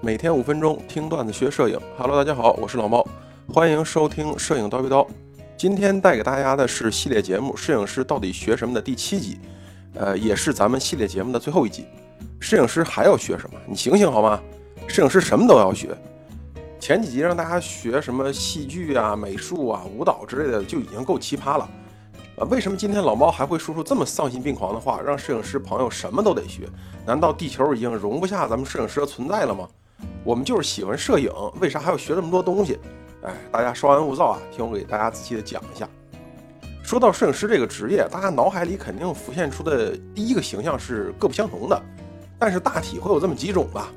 每天五分钟听段子学摄影。Hello，大家好，我是老猫，欢迎收听《摄影叨逼叨》。今天带给大家的是系列节目《摄影师到底学什么》的第七集，呃，也是咱们系列节目的最后一集。摄影师还要学什么？你醒醒好吗？摄影师什么都要学。前几集让大家学什么戏剧啊、美术啊、舞蹈之类的就已经够奇葩了。啊，为什么今天老猫还会说出这么丧心病狂的话，让摄影师朋友什么都得学？难道地球已经容不下咱们摄影师的存在了吗？我们就是喜欢摄影，为啥还要学这么多东西？哎，大家稍安勿躁啊，听我给大家仔细的讲一下。说到摄影师这个职业，大家脑海里肯定浮现出的第一个形象是各不相同的，但是大体会有这么几种吧。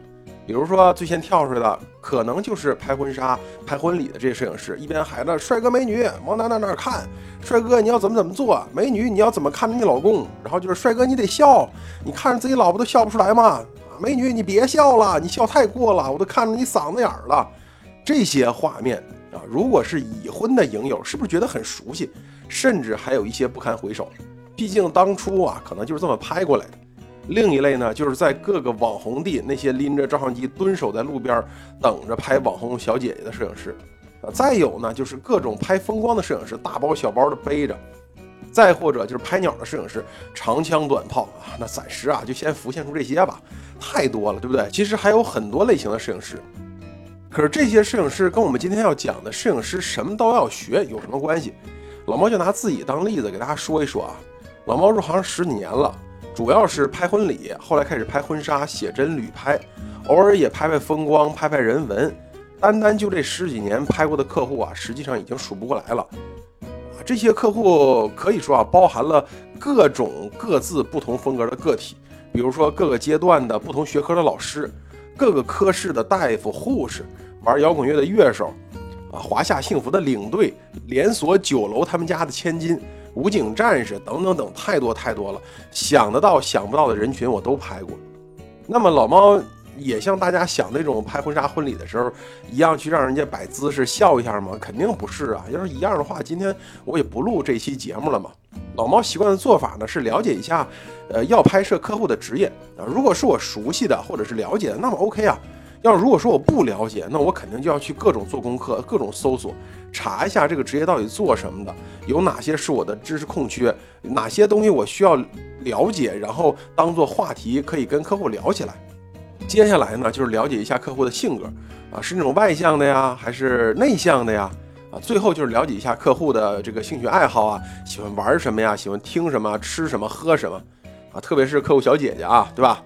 比如说最先跳出来的，可能就是拍婚纱、拍婚礼的这些摄影师，一边喊着“帅哥美女往哪哪哪看”，“帅哥你要怎么怎么做”，“美女你要怎么看着你老公”，然后就是“帅哥你得笑”，你看着自己老婆都笑不出来吗？美女你别笑了，你笑太过了，我都看着你嗓子眼儿了。这些画面啊，如果是已婚的影友，是不是觉得很熟悉？甚至还有一些不堪回首，毕竟当初啊，可能就是这么拍过来的。另一类呢，就是在各个网红地那些拎着照相机蹲守在路边等着拍网红小姐姐的摄影师，啊，再有呢，就是各种拍风光的摄影师，大包小包的背着，再或者就是拍鸟的摄影师，长枪短炮啊，那暂时啊就先浮现出这些吧，太多了，对不对？其实还有很多类型的摄影师，可是这些摄影师跟我们今天要讲的摄影师什么都要学有什么关系？老猫就拿自己当例子给大家说一说啊，老猫入行十几年了。主要是拍婚礼，后来开始拍婚纱、写真、旅拍，偶尔也拍拍风光、拍拍人文。单单就这十几年拍过的客户啊，实际上已经数不过来了。这些客户可以说啊，包含了各种各自不同风格的个体，比如说各个阶段的不同学科的老师，各个科室的大夫、护士，玩摇滚乐的乐手，啊，华夏幸福的领队，连锁酒楼他们家的千金。武警战士等等等，太多太多了，想得到想不到的人群我都拍过。那么老猫也像大家想那种拍婚纱婚礼的时候一样，去让人家摆姿势笑一下吗？肯定不是啊！要是一样的话，今天我也不录这期节目了嘛。老猫习惯的做法呢是了解一下，呃，要拍摄客户的职业啊，如果是我熟悉的或者是了解的，那么 OK 啊。要如果说我不了解，那我肯定就要去各种做功课，各种搜索，查一下这个职业到底做什么的，有哪些是我的知识空缺，哪些东西我需要了解，然后当做话题可以跟客户聊起来。接下来呢，就是了解一下客户的性格啊，是那种外向的呀，还是内向的呀？啊，最后就是了解一下客户的这个兴趣爱好啊，喜欢玩什么呀，喜欢听什么，吃什么，喝什么啊？特别是客户小姐姐啊，对吧？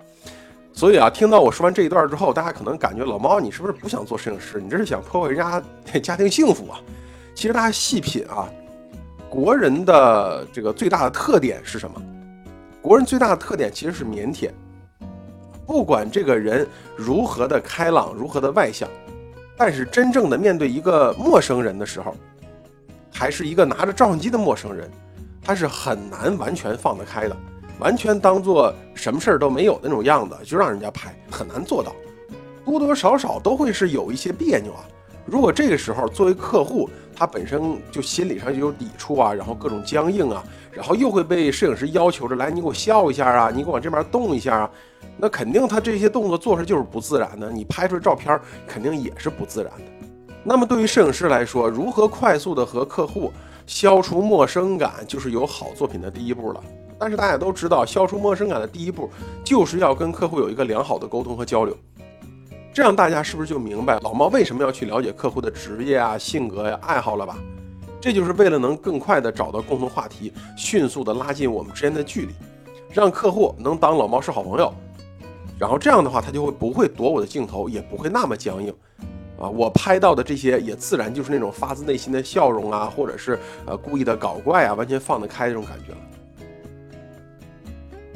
所以啊，听到我说完这一段之后，大家可能感觉老猫，你是不是不想做摄影师？你这是想破坏人家家庭幸福啊？其实大家细品啊，国人的这个最大的特点是什么？国人最大的特点其实是腼腆。不管这个人如何的开朗，如何的外向，但是真正的面对一个陌生人的时候，还是一个拿着照相机的陌生人，他是很难完全放得开的。完全当做什么事儿都没有那种样子，就让人家拍，很难做到，多多少少都会是有一些别扭啊。如果这个时候作为客户，他本身就心理上就有抵触啊，然后各种僵硬啊，然后又会被摄影师要求着来，你给我笑一下啊，你给我往这边动一下啊，那肯定他这些动作做出来就是不自然的，你拍出来照片肯定也是不自然的。那么对于摄影师来说，如何快速的和客户消除陌生感，就是有好作品的第一步了。但是大家都知道，消除陌生感的第一步就是要跟客户有一个良好的沟通和交流。这样大家是不是就明白老猫为什么要去了解客户的职业啊、性格呀、爱好了吧？这就是为了能更快的找到共同话题，迅速的拉近我们之间的距离，让客户能当老猫是好朋友。然后这样的话，他就会不会躲我的镜头，也不会那么僵硬。啊，我拍到的这些也自然就是那种发自内心的笑容啊，或者是呃故意的搞怪啊，完全放得开这种感觉了。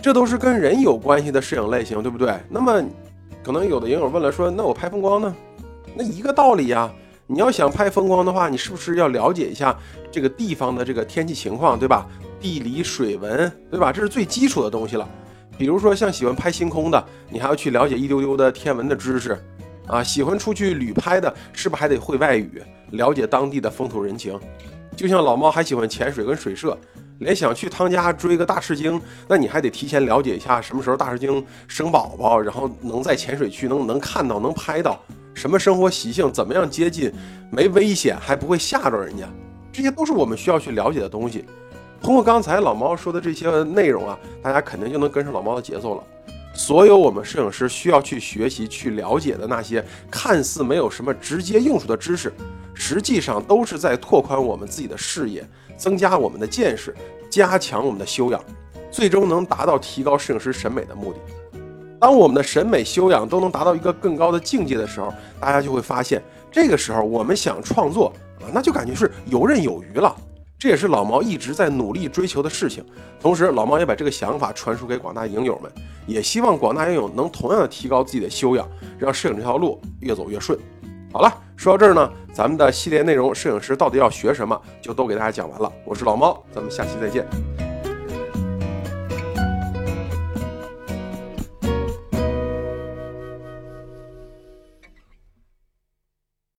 这都是跟人有关系的摄影类型，对不对？那么，可能有的影友问了，说那我拍风光呢？那一个道理呀。你要想拍风光的话，你是不是要了解一下这个地方的这个天气情况，对吧？地理水文，对吧？这是最基础的东西了。比如说像喜欢拍星空的，你还要去了解一丢丢的天文的知识啊。喜欢出去旅拍的，是不是还得会外语，了解当地的风土人情？就像老猫还喜欢潜水跟水社。连想去汤家追个大赤鲸，那你还得提前了解一下什么时候大赤鲸生宝宝，然后能在浅水区能能看到、能拍到什么生活习性，怎么样接近，没危险还不会吓着人家，这些都是我们需要去了解的东西。通过刚才老猫说的这些内容啊，大家肯定就能跟上老猫的节奏了。所有我们摄影师需要去学习、去了解的那些看似没有什么直接用处的知识，实际上都是在拓宽我们自己的视野。增加我们的见识，加强我们的修养，最终能达到提高摄影师审美的目的。当我们的审美修养都能达到一个更高的境界的时候，大家就会发现，这个时候我们想创作啊，那就感觉是游刃有余了。这也是老毛一直在努力追求的事情。同时，老毛也把这个想法传输给广大影友们，也希望广大影友能同样的提高自己的修养，让摄影这条路越走越顺。好了，说到这儿呢，咱们的系列内容，摄影师到底要学什么，就都给大家讲完了。我是老猫，咱们下期再见。